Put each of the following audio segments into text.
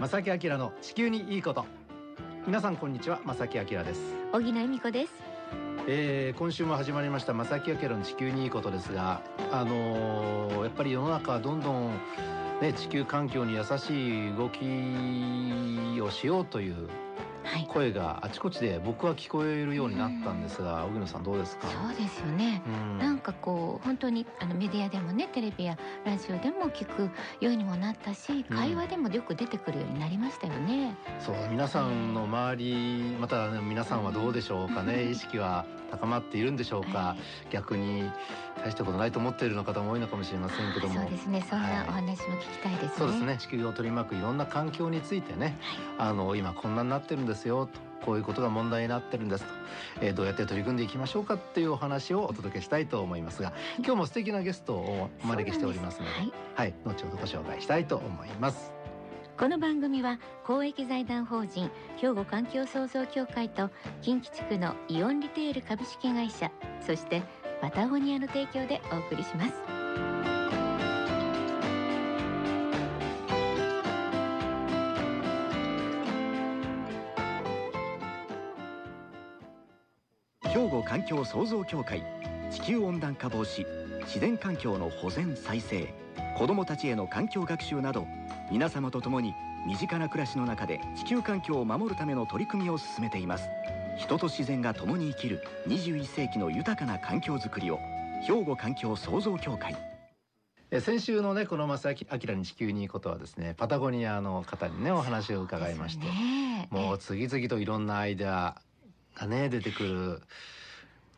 正木明の地球にいいこと。皆さんこんにちは正木明です。小木恵美子です。えー、今週も始まりました正木明の地球にいいことですがあのー、やっぱり世の中はどんどんね地球環境に優しい動きをしようという声があちこちで僕は聞こえるようになったんですが、荻野さんどうですか？そうですよね、なんかこう本当にあのメディアでもねテレビやラジオでも聞くようにもなったし会話でもよく出てくるようになりましたよね、そう皆さんの周りまた、ね、皆さんはどうでしょうかね、意識は高まっているんでしょうか、はい、逆に大したことないと思っているの方も多いのかもしれませんけども。そうですね。そんなお話も聞きたいですね、はい、そうですね。地球を取り巻くいろんな環境についてね、はい、あの今こんなになってるんですよ。とこういうことが問題になってるんですと、えー、どうやって取り組んでいきましょうかっていうお話をお届けしたいと思いますが今日も素敵なゲストをお招きしておりますのではい、はい、後ほどご紹介したいと思いますこの番組は公益財団法人兵庫環境創造協会と近畿地区のイオンリテール株式会社そしてパタゴニアの提供でお送りします。兵庫環境創造協会地球温暖化防止自然環境の保全再生子どもたちへの環境学習など皆様と共に身近な暮らしの中で地球環境を守るための取り組みを進めています。人と自然が共に生きる21世紀の豊かな環境づくりを兵庫環境創造協会。先週のねこの正明に地球にいいことはですねパタゴニアの方にねお話を伺いまして、ね、もう次々といろんなアイデアがね出てくる。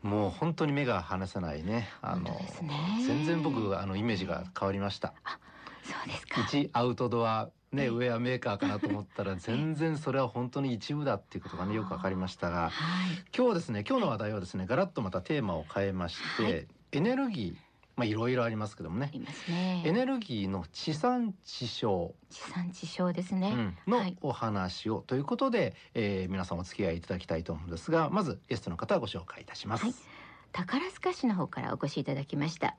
もう本当に目が離せないねあの、ね、全然僕あのイメージが変わりましたそうですか。一アウトドアね、ウェアメーカーかなと思ったら 全然それは本当に一部だっていうことがねよくわかりましたが、はい、今日ですね今日の話題はですねガラッとまたテーマを変えまして、はい、エネルギーまあいろいろありますけどもね。ね。エネルギーの地産地消。地産地消ですね。うん、のお話を、はい、ということで、えー、皆さんお付き合いいただきたいと思うんですが、まずゲストの方ご紹介いたします。宝塚市の方からお越しいただきました。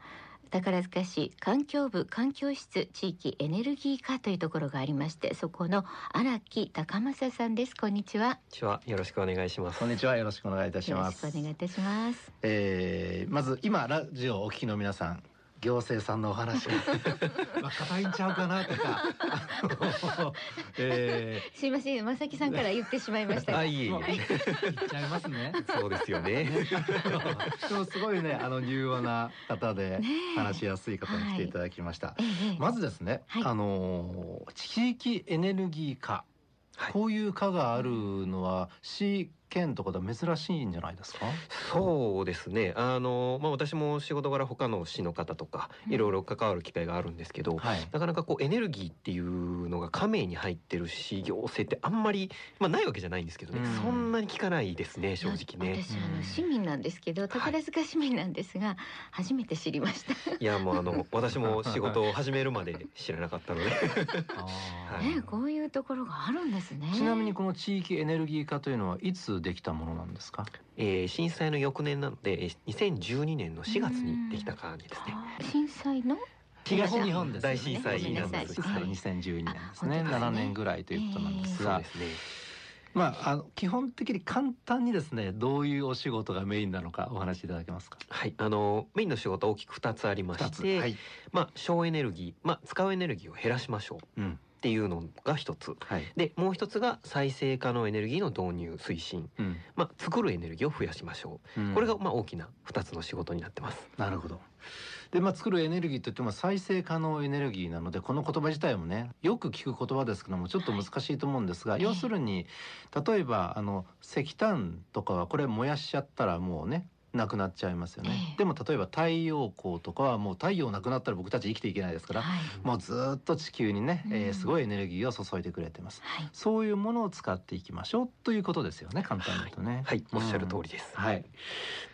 宝塚市環境部環境室地域エネルギー課というところがありましてそこの荒木高政さんです。こんにちは。ちは。よろしくお願いします。こんにちは。よろしくお願いいたします。よろしくお願いいたします、えー、まず今ラジオをお聞きの皆さん行政さんのお話 まあ硬いんちゃうかなとか。えー、すいません正木さんから言ってしまいました。あいい言っちゃいますね。そうですよね。でもすごいねあの柔和な方で話しやすい方に来ていただきました、はい、まずですね、はい、あの地域エネルギー課こういう課があるのは市県とかでは珍しいんじゃないですか？そうですね。あの、まあ、私も仕事柄他の市の方とかいろいろ関わる機会があるんですけど、うんはい、なかなかこうエネルギーっていうのが加盟に入ってる市行政ってあんまり、まあ、ないわけじゃないんですけどね、うん、そんなに聞かないですね正直ね。私あの市民なんですけど宝塚市民なんですが、はい、初めて知りました。いやもうあの 私も仕事を始めるまで知らなかったので。はい、ねこういうところがあるんですね。ちなみにこの地域エネルギー化というのはいつできたものなんですか、えー、震災の翌年なので2012年の4月にできた感じですね。震災の？東日本大震災なんです2012年ですね。7年ぐらいということなんですが、えー、まあ、あの基本的に簡単にですねどういうお仕事がメインなのかお話しいただけますか？はい。あのメインの仕事は大きく2つありまして、はい、まあ省エネルギー、まあ、使うエネルギーを減らしましょう、うんっていうのが一つ、はい、でもう一つが再生可能エネルギーの導入推進、うん、まあ、作るエネルギーを増やしましょう、うん、これがまあ大きな二つの仕事になってます。なるほど。でまあ、作るエネルギーといっても再生可能エネルギーなのでこの言葉自体もねよく聞く言葉ですけどもちょっと難しいと思うんですが、はい、要するに例えばあの石炭とかはこれ燃やしちゃったらもうねなくなっちゃいますよね、えー、でも例えば太陽光とかはもう太陽なくなったら僕たち生きていけないですから、はい、もうずっと地球にね、えー、すごいエネルギーを注いでくれてます、はい、そういうものを使っていきましょうということですよね簡単に言うとね、はい、はい、おっしゃる通りです、はい。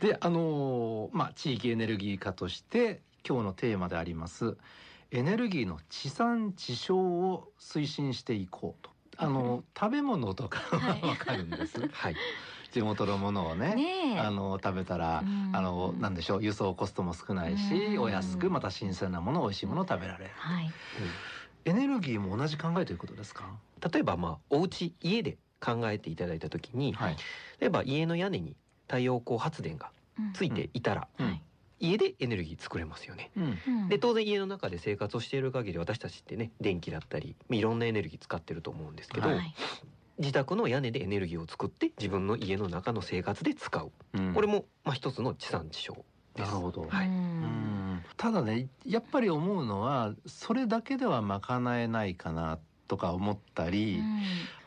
であのー、まあ地域エネルギー化として今日のテーマでありますエネルギーの地産地消を推進していこうとあの食べ物とかわかるんです。はい。地元のものをね、ねあの食べたら、あのなんでしょう輸送コストも少ないし、お安くまた新鮮なもの美味しいものを食べられる。はい。エネルギーも同じ考えということですか？例えばまあお家家で考えていただいた時に、はい、例えば家の屋根に太陽光発電がついていたら、うん。うん、家でエネルギー作れますよね。うん、で当然家の中で生活をしている限り私たちってね電気だったりいろんなエネルギー使ってると思うんですけど、はい、自宅の屋根でエネルギーを作って自分の家の中の生活で使う、これもまあ一つの地産地消なるほど。はい。ただね、やっぱり思うのはそれだけでは賄えないかなとか思ったり、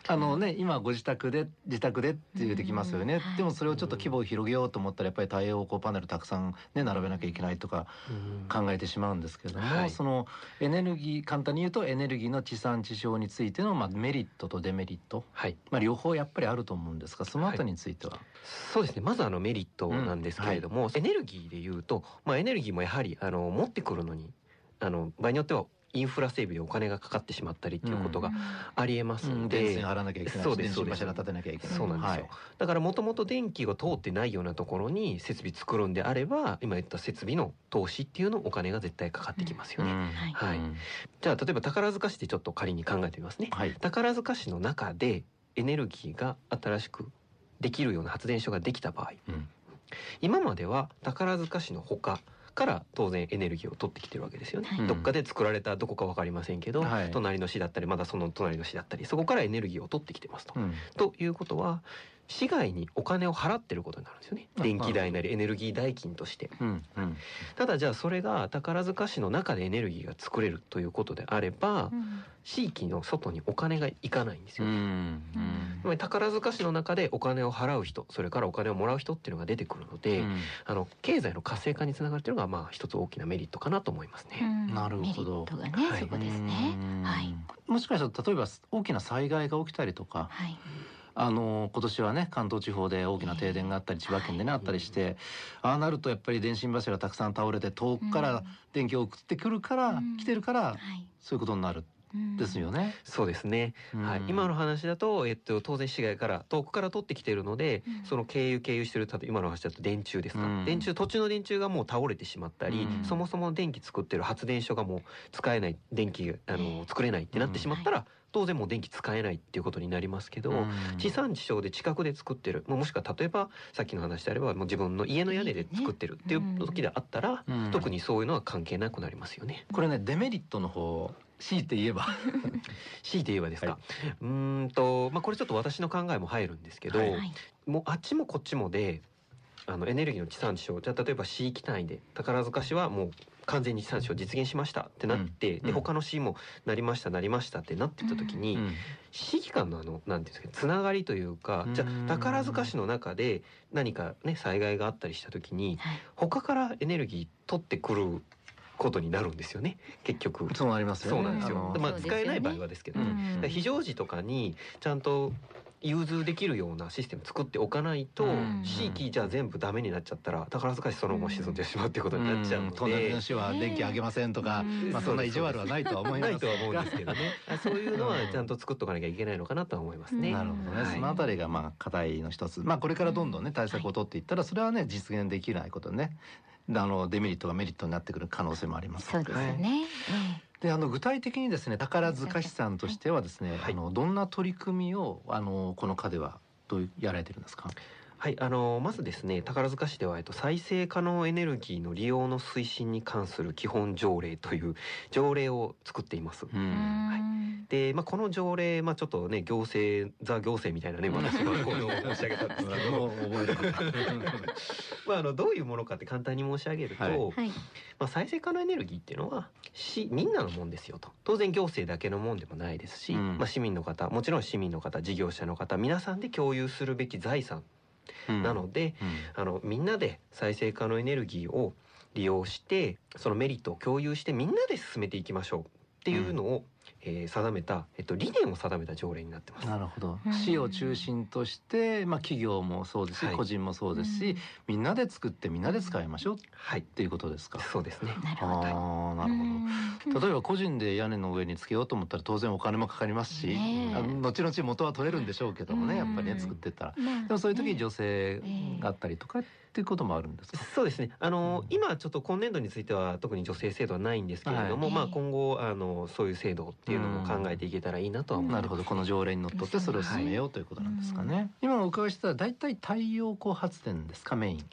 あのね今ご自宅で自宅でって言ってきますよね、はい、でもそれをちょっと規模を広げようと思ったらやっぱり太陽光パネルたくさんね並べなきゃいけないとか考えてしまうんですけれども、はい、そのエネルギー簡単に言うとエネルギーの地産地消についてのまあメリットとデメリット、はい、まあ両方やっぱりあると思うんですがそのあたりについては、そうですね。まずあのメリットなんですけれども、うん、エネルギーで言うとまあエネルギーもやはりあの持ってくるのにあの場合によってはインフラ整備でお金がかかってしまったりっていうことがありえますので、うん、電線張らなきゃいけない。そうですそうです。立てなきゃいけない。そうなんですよ、はい、だからもともと電気が通ってないようなところに設備作るんであれば今言った設備の投資っていうのお金が絶対かかってきますよね、うん、はい、じゃあ例えば宝塚市でちょっと仮に考えてみますね、はい、宝塚市の中でエネルギーが新しくできるような発電所ができた場合、うん、今までは宝塚市のほかから当然エネルギーを取ってきてるわけですよね、はい、どっかで作られたどこか分かりませんけど、はい、隣の市だったりまだその隣の市だったりそこからエネルギーを取ってきてますと。うん、ということは市外にお金を払ってることになるんですよね電気代なりエネルギー代金として、うんうん、ただじゃあそれが宝塚市の中でエネルギーが作れるということであれば、うん、地域の外にお金がいかないんですよ、ね、うんうん、宝塚市の中でお金を払う人それからお金をもらう人っていうのが出てくるので、うん、あの経済の活性化につながるというのがまあ一つ大きなメリットかなと思いますね。なるほど。ね、はい、そこですね。はい。もしかしたら例えば大きな災害が起きたりとか。はいあの今年はね関東地方で大きな停電があったり千葉県でねあったりしてああなるとやっぱり電信柱たくさん倒れて遠くから電気を送ってくるから、来てるから、そういうことになる。ですよね。そうですね。はい、今の話だと、えっと、当然市外から遠くから取ってきているので、うん、その経由経由してる、例えば今の話だと電柱ですか。うん、電柱、途中の電柱がもう倒れてしまったり、うん、そもそも電気作ってる発電所がもう使えない、電気あの作れないってなってしまったら。当然もう電気使えないっていうことになりますけど、地産地消で近くで作ってる。もしくは例えばさっきの話であればもう自分の家の屋根で作ってるっていう時であったら、特にそういうのは関係なくなりますよね。これねデメリットの方強いて言えば。強いて言えばですか、はい、うんとまあこれちょっと私の考えも入るんですけど、はい、もうあっちもこっちもであのエネルギーの地産地消。じゃあ例えば市域単位で宝塚市はもう完全に地産地消実現しましたってなって、うん、で他の市もなりましたなりましたってなってた時に、うん、市議間のあのなんていうんですかつながりというか、じゃあ宝塚市の中で何かね災害があったりした時に、はい、他からエネルギー取ってくることになるんですよね結局。そうなりますよね。そうなんですよ。まあ使えない場合はですけど、ね、非常時とかにちゃんと融通できるようなシステム作っておかないと、地域じゃ全部ダメになっちゃったら宝塚市そのまま沈んでしまうっていうことになっちゃうので、隣の市は電気あげませんとか、まあそんな意地悪はないとは思います。ないとは思うんですけどね。そういうのはちゃんと作っとかなきゃいけないのかなとは思いますね。なるほどね、そのあたりがまあ課題の一つ。まあこれからどんどんね対策を取っていったらそれはね実現できないことねあのデメリットがメリットになってくる可能性もあります。そうですね。であの具体的にですね宝塚市さんとしてはですね、はい、あのどんな取り組みをあのこの課ではどうやられてるんですか？はい、あのまずですね宝塚市では、えっと、再生可能エネルギーの利用の推進に関する基本条例という条例を作っています。はい、で、まあ、この条例、まあ、ちょっとね行政ザ行政みたいなね私がこれを申し上げたん。ですけどまああのどういうものかって簡単に申し上げると、はい、まあ、再生可能エネルギーっていうのはしみんなのもんですよと。当然行政だけのもんでもないですし、うん、まあ、市民の方もちろん市民の方事業者の方皆さんで共有するべき財産なので、あのみんなで再生可能エネルギーを利用してそのメリットを共有してみんなで進めていきましょうっていうのを、えー、定めた、えっと、理念を定めた条例になってます。なるほど。市を中心として、まあ、企業もそうですし、はい、個人もそうですし、みんなで作ってみんなで使いましょう、はい、っていうことですか。そうですね。なるほど。あなるほど。例えば個人で屋根の上につけようと思ったら当然お金もかかりますし、あの後々元は取れるんでしょうけどもね、やっぱりね作ってったら。でもそういう時に女性があったりとか。っていうこともあるんですか？そうですね。あの、うん、今ちょっと今年度については特に女性制度はないんですけれども、はい、まあ今後あのそういう制度っていうのも考えていけたらいいなとは思います。なるほど、この条例にのっとってそれを進めようということなんですかね。今お伺いしたら大体太陽光発電ですか？メイン。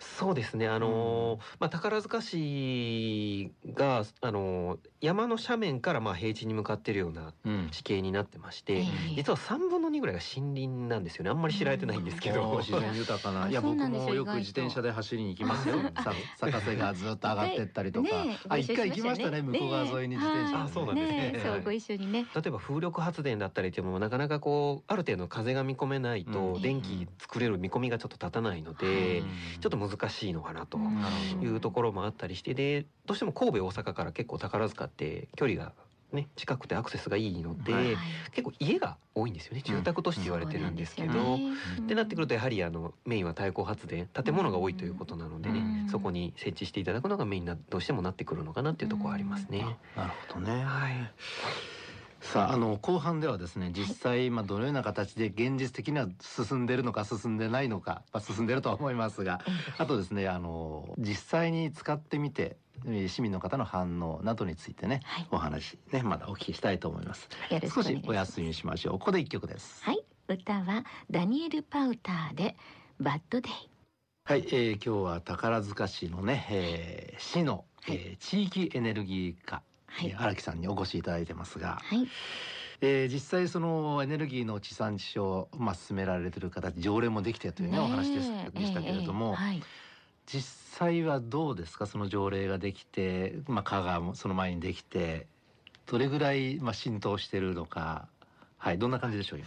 そうですね。あの、まあ宝塚市があの山の斜面からまあ平地に向かっているような地形になってまして、実は3分の2ぐらいが森林なんですよね。あんまり知られてないんですけど、自然豊かな。いや僕もよく自転車で走りに行きますよ。坂瀬がずっと上がってったりとか、あ一回行きましたね向こう側沿いに自転車、そうなんです。ねそうご一緒にね。例えば風力発電だったりっていうのもなかなかこうある程度風が見込めないと電気作れる見込みがちょっと立たないので、ちょっと難しいのかなというところもあったりしてでどうしても神戸大阪から結構宝塚って距離がね、近くてアクセスがいいので、はい、結構家が多いんですよね。住宅都市って言われてるんですけど、うんね、ってなってくるとやはりあのメインは太光発電建物が多いということなのでね、うん、そこに設置していただくのがメインなどうしてもなってくるのかなっていうところはありますね。なるほどね、はいさああの後半ではですね実際まあどのような形で現実的には進んでるのか進んでないのか、まあ、進んでるとは思いますが あとですねあの実際に使ってみて市民の方の反応などについてね、はい、お話ねまだお聞きしたいと思います。少しお休みしましょう。ここで一曲です。はい。歌はダニエル・パウターでバッドデイ。はい、えー、今日は宝塚市のね、えー、市の、はい、えー、地域エネルギー課荒、はい、木さんにお越しいただいてますが、はい、えー、実際そのエネルギーの地産地消、まあ、進められてる形条例もできてというねお話ですでしたけれども、えーはい、実際はどうですかその条例ができて、まあ、科がその前にできてどれぐらい、まあ、浸透してるのか。はい、どんな感じでしょう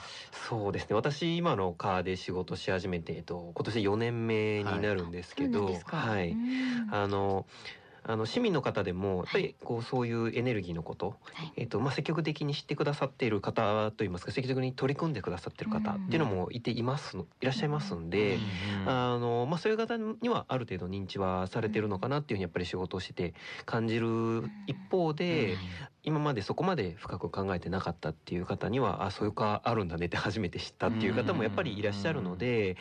そうですね。私今の科で仕事し始めて、えっと今年4年目になるんですけど、はい、はい、あのあの市民の方でもやっぱりこうそういうエネルギーのこと、はい、えっとまあ積極的に知ってくださっている方といいますか積極的に取り組んでくださっている方っていうのもいていますいらっしゃいますんで、あのまあそういう方にはある程度認知はされてるのかなっていうふうにやっぱり仕事をしてて感じる一方で、今までそこまで深く考えてなかったっていう方にはあそういうかあるんだねって初めて知ったっていう方もやっぱりいらっしゃるので、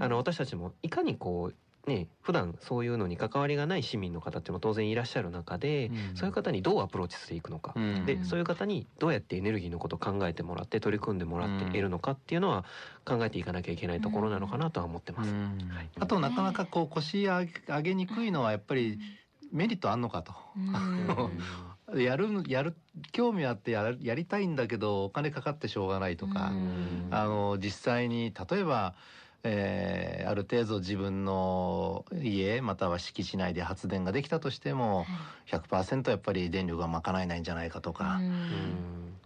あの私たちもいかにこうね、普段そういうのに関わりがない市民の方っても当然いらっしゃる中で、うん、そういう方にどうアプローチしていくのか、うん、でそういう方にどうやってエネルギーのことを考えてもらって取り組んでもらっているのかっていうのは考えていかなきゃいけないところなのかなとは思ってます。はい、あとなかなかこう腰上げにくいのはやっぱりメリットあんのかと。やるやる興味あってややりたいんだけどお金かかってしょうがないとか、あの実際に例えばえー、ある程度自分の家または敷地内で発電ができたとしても100%やっぱり電力が賄えないんじゃないかとか。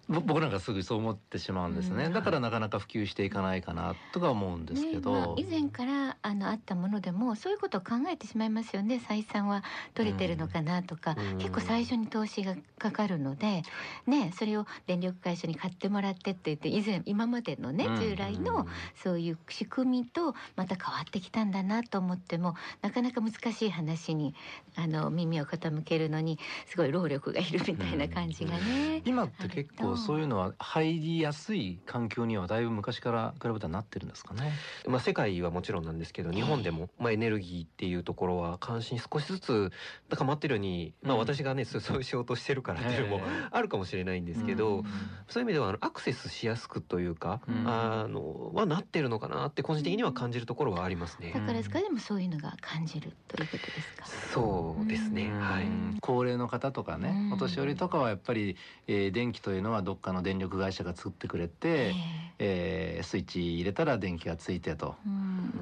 僕なんかすぐそう思ってしまうんですね、うん、だからなかなか普及していかないかなとか思うんですけど、ねまあ、以前からあのあったものでもそういうことを考えてしまいますよね。採算は取れてるのかなとか、うん、結構最初に投資がかかるので、ね、それを電力会社に買ってもらってって言って以前今までのね従来のそういう仕組みとまた変わってきたんだなと思ってもなかなか難しい話にあの耳を傾けるのにすごい労力がいるみたいな感じがね。今って結構そういうのは入りやすい環境にはだいぶ昔から比べたらなってるんですかね。まあ世界はもちろんなんですけど日本でもまあエネルギーっていうところは関心少しずつ高まってるように、まあ私がね、そういう仕事してるからっていうのもあるかもしれないんですけど、そういう意味ではあのアクセスしやすくというか、あのはなってるのかなって個人的には感じるところはありますね。宝塚でもそういうのが感じるということですか？そうですね。はい。高齢の方とかね、お年寄りとかはやっぱり、えー、電気というのはどっかの電力会社が作ってくれて、えー、スイッチ入れたら電気がついてと、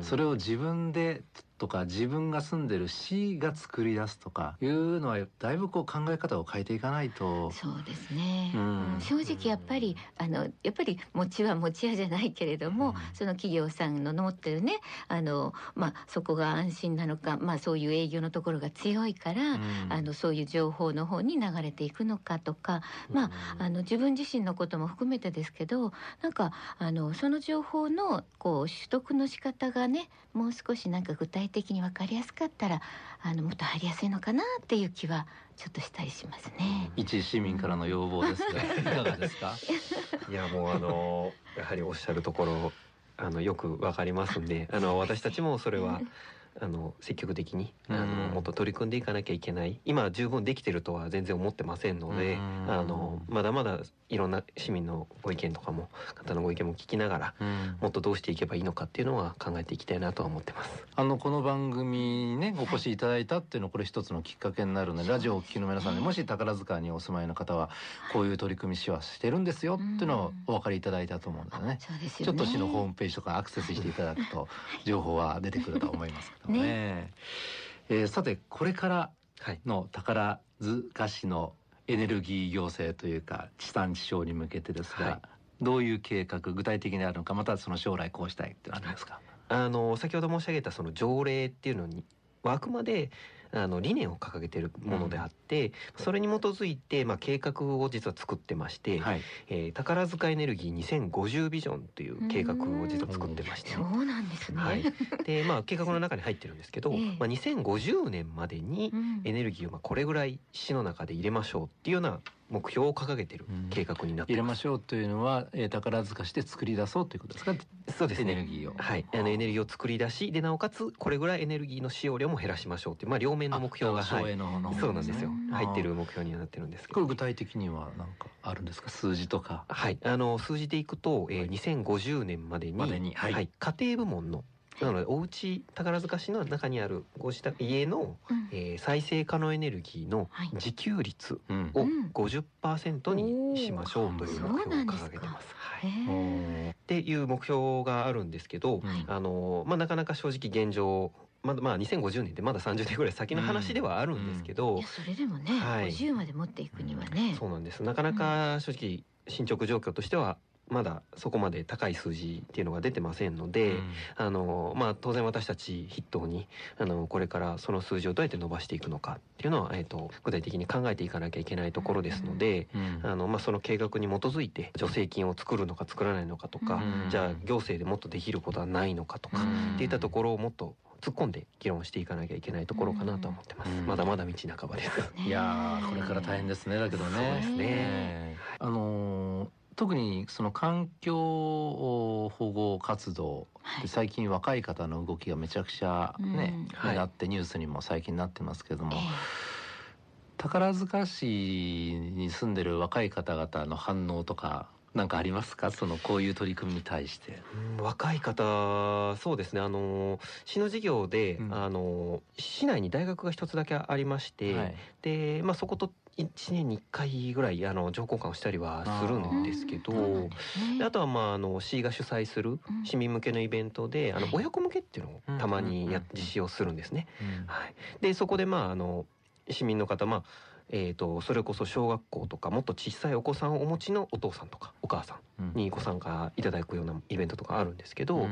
それを自分でとか自分が住んでる市が作り出すとかいうのはだいぶこう考え方を変えていかないと。そうですね、うん、正直やっぱりあのやっぱり餅は餅屋じゃないけれども、うん、その企業さんの持ってるねあの、まあ、そこが安心なのか、まあ、そういう営業のところが強いから、うん、あのそういう情報の方に流れていくのかとか、まあ、あの自分自身のことも含めてですけどなんかあのその情報のこう取得の仕方がねもう少しなんか具体的に分かりやすかったらあのもっと入りやすいのかなっていう気はちょっとしたりしますね。一市民からの要望ですが、いかがですか？いやもうあのやはりおっしゃるところあのよくわかりますんで、あの私たちもそれはあの積極的にあのもっと取り組んでいかなきゃいけない。今十分できてるとは全然思ってませんのであのまだまだいろんな市民のご意見とかも方のご意見も聞きながらもっとどうしていけばいいのかっていうのは考えていきたいなとは思ってます。あのこの番組にねお越しいただいたっていうのこれ一つのきっかけになるのでラジオをお聞きの皆さんでもし宝塚にお住まいの方はこういう取り組みしはしてるんですよっていうのをお分かりいただいたと思うんだよね。ちょっと市のホームページとかアクセスしていただくと情報は出てくると思います。けどね。ね。えー、さてこれからの宝塚市のエネルギー行政というか地産地消に向けてですが、はい、どういう計画具体的にあるのかまたその将来こうしたいってありますか？あの先ほど申し上げたその条例っていうのにはあくまであの理念を掲げているものであって、うん、それに基づいて、まあ、計画を実は作ってまして、はい、えー、宝塚エネルギー2050ビジョンという計画を実は作ってまして、ね、そうなんですね、はい、でまあ計画の中に入ってるんですけど、えー、まあ、2050年までにエネルギーをまあこれぐらい市の中で入れましょうっていうような目標を掲げている計画になって、うん、入れましょうというのは、えー、宝塚して作り出そうということですか？そうですね。エネルギーを。はい。あのエネルギーを作り出しでなおかつこれぐらいエネルギーの使用量も減らしましょうっていうまあ両面の目標がはい、そうなんですよ。入ってる目標にはなってるんですけど。これ具体的には何かあるんですか？数字とか。はい。あの数字でいくと、えー、2050年までににはい、はい、家庭部門のなのでお家宝塚市の中にあるご自宅家の、うん、えー、再生可能エネルギーの自給率を50%にしましょうという目標を掲げてます。はい、っていう目標があるんですけど、はい、あのまあなかなか正直現状まだまあ2050年ってまだ30年ぐらい先の話ではあるんですけど、うん。うん、それでもね、はい、50まで持っていくにはね、そうなんです。なかなか正直進捗状況としてはまだそこまで高い数字っていうのが出てませんので、うん、あのまあ、当然私たち筆頭にあのこれからその数字をどうやって伸ばしていくのかっていうのは、えーと、具体的に考えていかなきゃいけないところですので、うん、あのまあ、その計画に基づいて助成金を作るのか作らないのかとか、うん、じゃあ行政でもっとできることはないのかとか、っていったところをもっと突っ込んで議論していかなきゃいけないところかなと思ってます。まだまだ道半ばです。いやこれから大変ですねだけどね。そうですね。あのー特にその環境保護活動で最近若い方の動きがめちゃくちゃね、うん、なってニュースにも最近なってますけども、宝塚市に住んでる若い方々の反応とか何かありますか？そのこういう取り組みに対して。若い方そうですね。あの市の事業で、うん、あの市内に大学が一つだけありまして、はい、でまあそこと1年に1回ぐらいあの情報交換をしたりはするんですけどあ,、とはまああの市が主催する市民向けのイベントで、あの親子向けっていうのをたまにや、実施をするんですね。はい、でそこでまああの市民の方まあえーと、それこそ小学校とかもっと小さいお子さんをお持ちのお父さんとかお母さんにご参加いただくようなイベントとかあるんですけど、うん、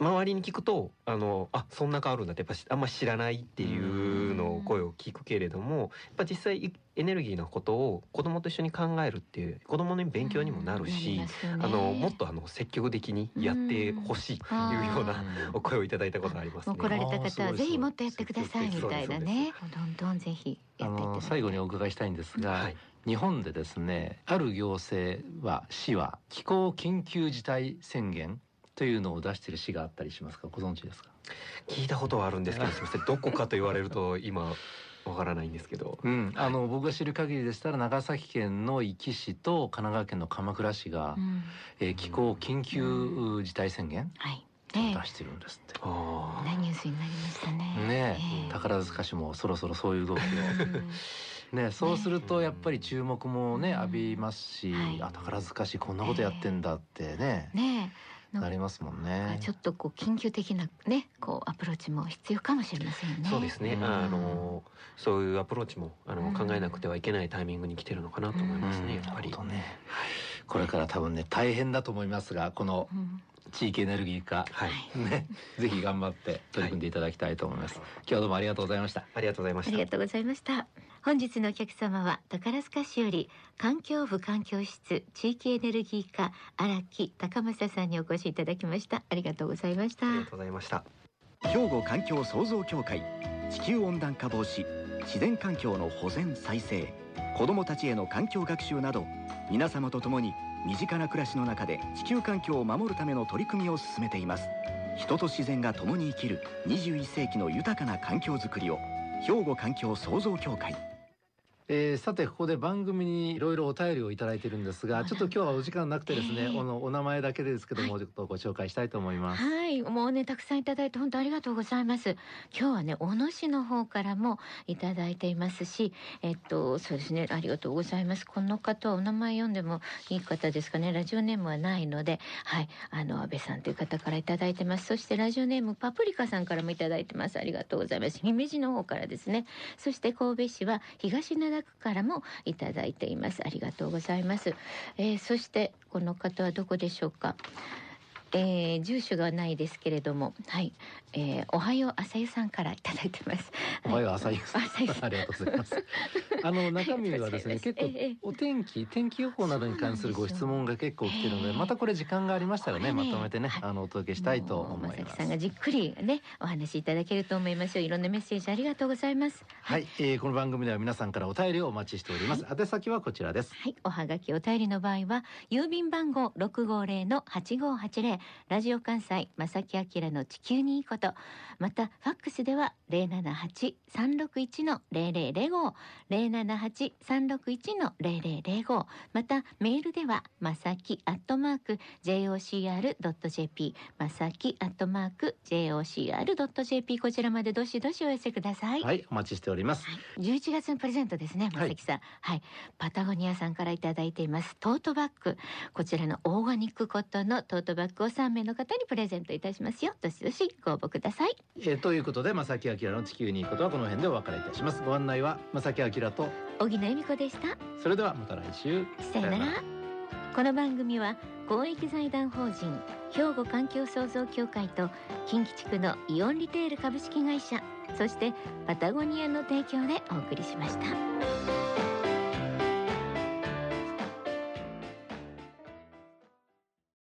周りに聞くとあのあそんな変わるんだってやっぱあんま知らないっていうのを声を聞くけれどもやっぱ実際エネルギーのことを子供と一緒に考えるっていう子供の勉強にもなるし、ね、あのもっとあの積極的にやってほしいというようなお声をいただいたことがあります、ね、来られた方はぜひもっとやってくださいみたいなね。どんどんぜひやっていた最後にお伺いしたいんですが、はい。日本でですねある行政は市は気候緊急事態宣言というのを出している市があったりしますか？ご存知ですか？聞いたことはあるんですけど すみません。どこかと言われると今わからないんですけど、うん、あの僕が知る限りでしたら長崎県の壱岐市と神奈川県の鎌倉市が、うん、えー、気候緊急事態宣言、うん。はい。出してるんですって。ああ、ニュー。スになりましたね。ね、えー、宝塚市もそろそろそういう動きを。ね、そうするとやっぱり注目もね浴びますし、はい、あ宝塚市こんなことやってんだってね。ねなりますもんね。ちょっとこう緊急的なね、こうアプローチも必要かもしれませんね。そうですね。あのそういうアプローチもあの考えなくてはいけないタイミングに来てるのかなと思いますね。やっぱり。ね。これから多分ね大変だと思いますが、この地域エネルギー化、はい、ね、ぜひ頑張って取り組んでいただきたいと思います。はい、今日はどうもありがとうございました。ありがとうございました。ありがとうございました。本日のお客様は宝塚市より環境部環境室地域エネルギー課荒木高正さんにお越しいただきました。ありがとうございました。ありがとうございました。兵庫環境創造協会地球温暖化防止自然環境の保全再生。子どもたちへの環境学習など皆様と共に身近な暮らしの中で地球環境を守るための取り組みを進めています。人と自然が共に生きる21世紀の豊かな環境づくりを兵庫環境創造協会。えー、さてここで番組にいろいろお便りをいただいてるんですがちょっと今日はお時間なくてですね、えー、おのお名前だけですけども、はい、ちょっとご紹介したいと思います。はい。もうねたくさんいただいて本当ありがとうございます。今日はね小野市の方からもいただいていますしえっとそうですねありがとうございます。この方お名前読んでもいい方ですかね。ラジオネームはないのではい。あの安倍さんという方からいただいてます。そしてラジオネームパプリカさんからもいただいてます。ありがとうございます。姫路の方からですね。そして神戸市は東灘区からもいただいています。ありがとうございます、えー、そしてこの方はどこでしょうか。えー、住所がないですけれども、はい、えー、おはよう朝湯さんからいただいてます。おはよう朝湯さん、ありがとうございます。あの中身はですね、結構お天気、天気予報などに関するご質問が結構来てるので、またこれ時間がありましたらね、まとめてね、あのお届けしたいと思います。さんがじっくりね、お話しいただけると思いますよ。いろんなメッセージありがとうございます。はい、えー、この番組では皆さんからお便りをお待ちしております。宛先はこちらです。はい、おはがきお便りの場合は郵便番号六五零の八五八零。ラジオ関西正木明の地球にいいこと。またファックスでは零七八三六一の零零零五。零七八三六一の零零零五。またメールではまさきアットマーク jocr ドット jp まさきアットマーク jocr ドット jp こちらまでどしどしお寄せください。はいお待ちしております。十、は、一、月のプレゼントですねまさきさん、はい、はい、パタゴニアさんからいただいています。トートバッグ。こちらのオーガニックコットンのトートバッグを三名の方にプレゼントいたしますよ。どしどしご応募ください、えー、ということで正木明の地球にいいことはこの辺でお別れいたします。ご案内は正木明と小木恵美子でした。それではまた来週。さよなら。この番組は公益財団法人兵庫環境創造協会と近畿地区のイオンリテール株式会社そしてパタゴニアの提供でお送りしました。